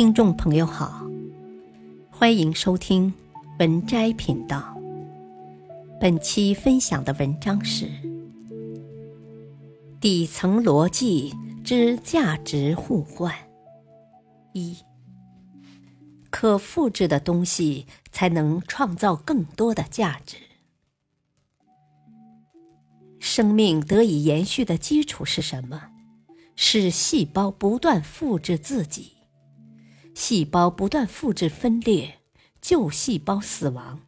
听众朋友好，欢迎收听文摘频道。本期分享的文章是《底层逻辑之价值互换》一。可复制的东西才能创造更多的价值。生命得以延续的基础是什么？是细胞不断复制自己。细胞不断复制分裂，旧细胞死亡，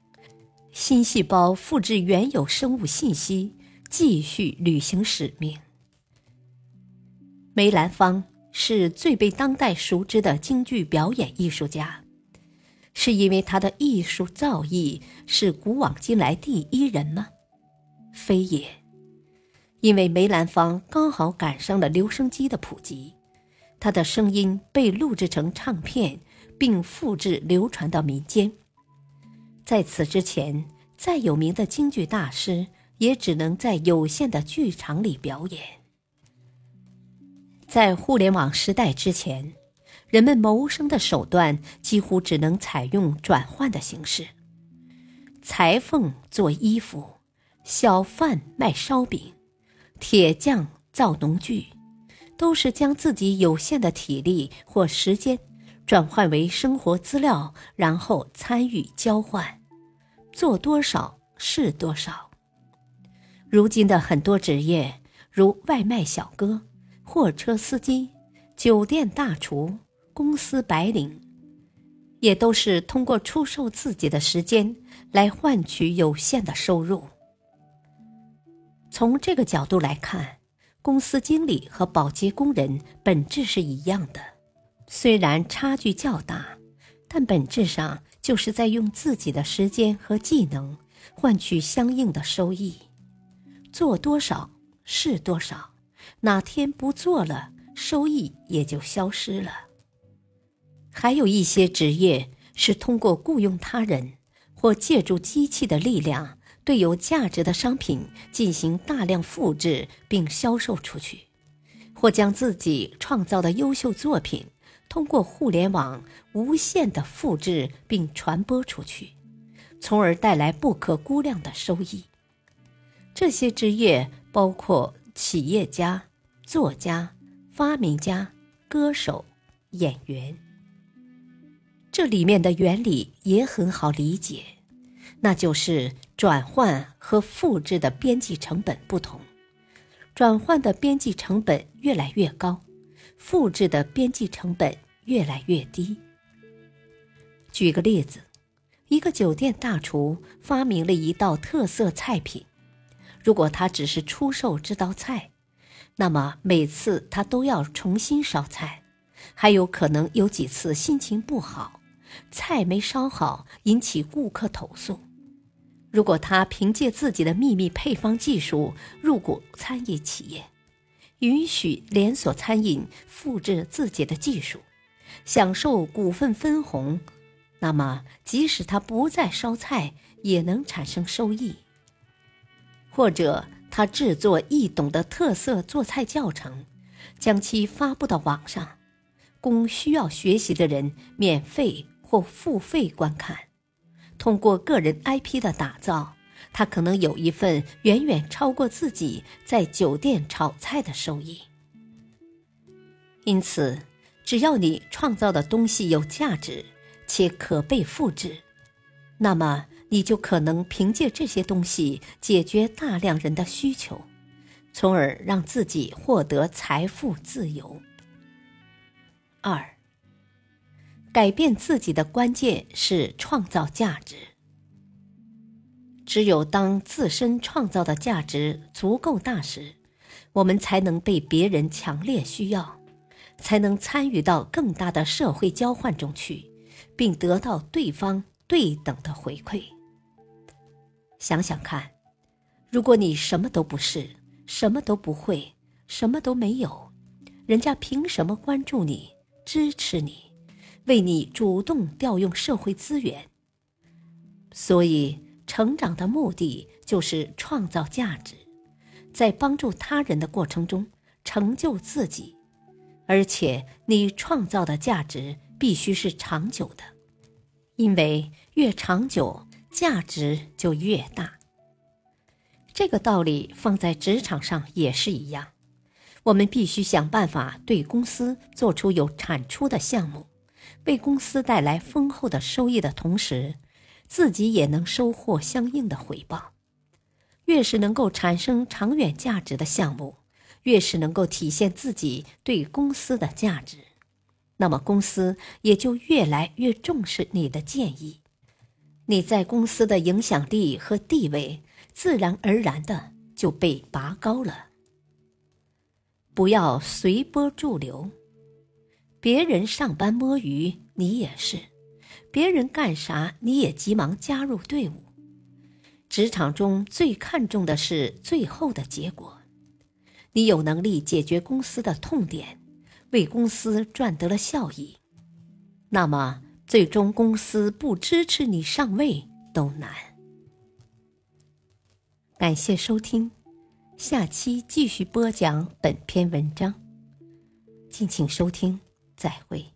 新细胞复制原有生物信息，继续履行使命。梅兰芳是最被当代熟知的京剧表演艺术家，是因为他的艺术造诣是古往今来第一人吗？非也，因为梅兰芳刚好赶上了留声机的普及。他的声音被录制成唱片，并复制流传到民间。在此之前，再有名的京剧大师也只能在有限的剧场里表演。在互联网时代之前，人们谋生的手段几乎只能采用转换的形式：裁缝做衣服，小贩卖烧饼，铁匠造农具。都是将自己有限的体力或时间转换为生活资料，然后参与交换，做多少是多少。如今的很多职业，如外卖小哥、货车司机、酒店大厨、公司白领，也都是通过出售自己的时间来换取有限的收入。从这个角度来看。公司经理和保洁工人本质是一样的，虽然差距较大，但本质上就是在用自己的时间和技能换取相应的收益。做多少是多少，哪天不做了，收益也就消失了。还有一些职业是通过雇佣他人或借助机器的力量。对有价值的商品进行大量复制并销售出去，或将自己创造的优秀作品通过互联网无限的复制并传播出去，从而带来不可估量的收益。这些职业包括企业家、作家、发明家、歌手、演员。这里面的原理也很好理解。那就是转换和复制的边际成本不同，转换的边际成本越来越高，复制的边际成本越来越低。举个例子，一个酒店大厨发明了一道特色菜品，如果他只是出售这道菜，那么每次他都要重新烧菜，还有可能有几次心情不好，菜没烧好，引起顾客投诉。如果他凭借自己的秘密配方技术入股餐饮企业，允许连锁餐饮复制自己的技术，享受股份分红，那么即使他不再烧菜，也能产生收益。或者他制作易懂的特色做菜教程，将其发布到网上，供需要学习的人免费或付费观看。通过个人 IP 的打造，他可能有一份远远超过自己在酒店炒菜的收益。因此，只要你创造的东西有价值且可被复制，那么你就可能凭借这些东西解决大量人的需求，从而让自己获得财富自由。二。改变自己的关键是创造价值。只有当自身创造的价值足够大时，我们才能被别人强烈需要，才能参与到更大的社会交换中去，并得到对方对等的回馈。想想看，如果你什么都不是，什么都不会，什么都没有，人家凭什么关注你、支持你？为你主动调用社会资源，所以成长的目的就是创造价值，在帮助他人的过程中成就自己，而且你创造的价值必须是长久的，因为越长久，价值就越大。这个道理放在职场上也是一样，我们必须想办法对公司做出有产出的项目，为公司带来丰厚的收益的同时，自己也能收获相应的回报。越是能够产生长远价值的项目，越是能够体现自己对公司的价值，那么公司也就越来越重视你的建议，你在公司的影响力和地位自然而然的就被拔高了。不要随波逐流，别人上班摸鱼，你也是；别人干啥，你也急忙加入队伍。职场中最看重的是最后的结果，你有能力解决公司的痛点，为公司赚得了效益，那么最终公司不支持你上位都难。感谢收听，下期继续播讲本篇文章，敬请收听，再会。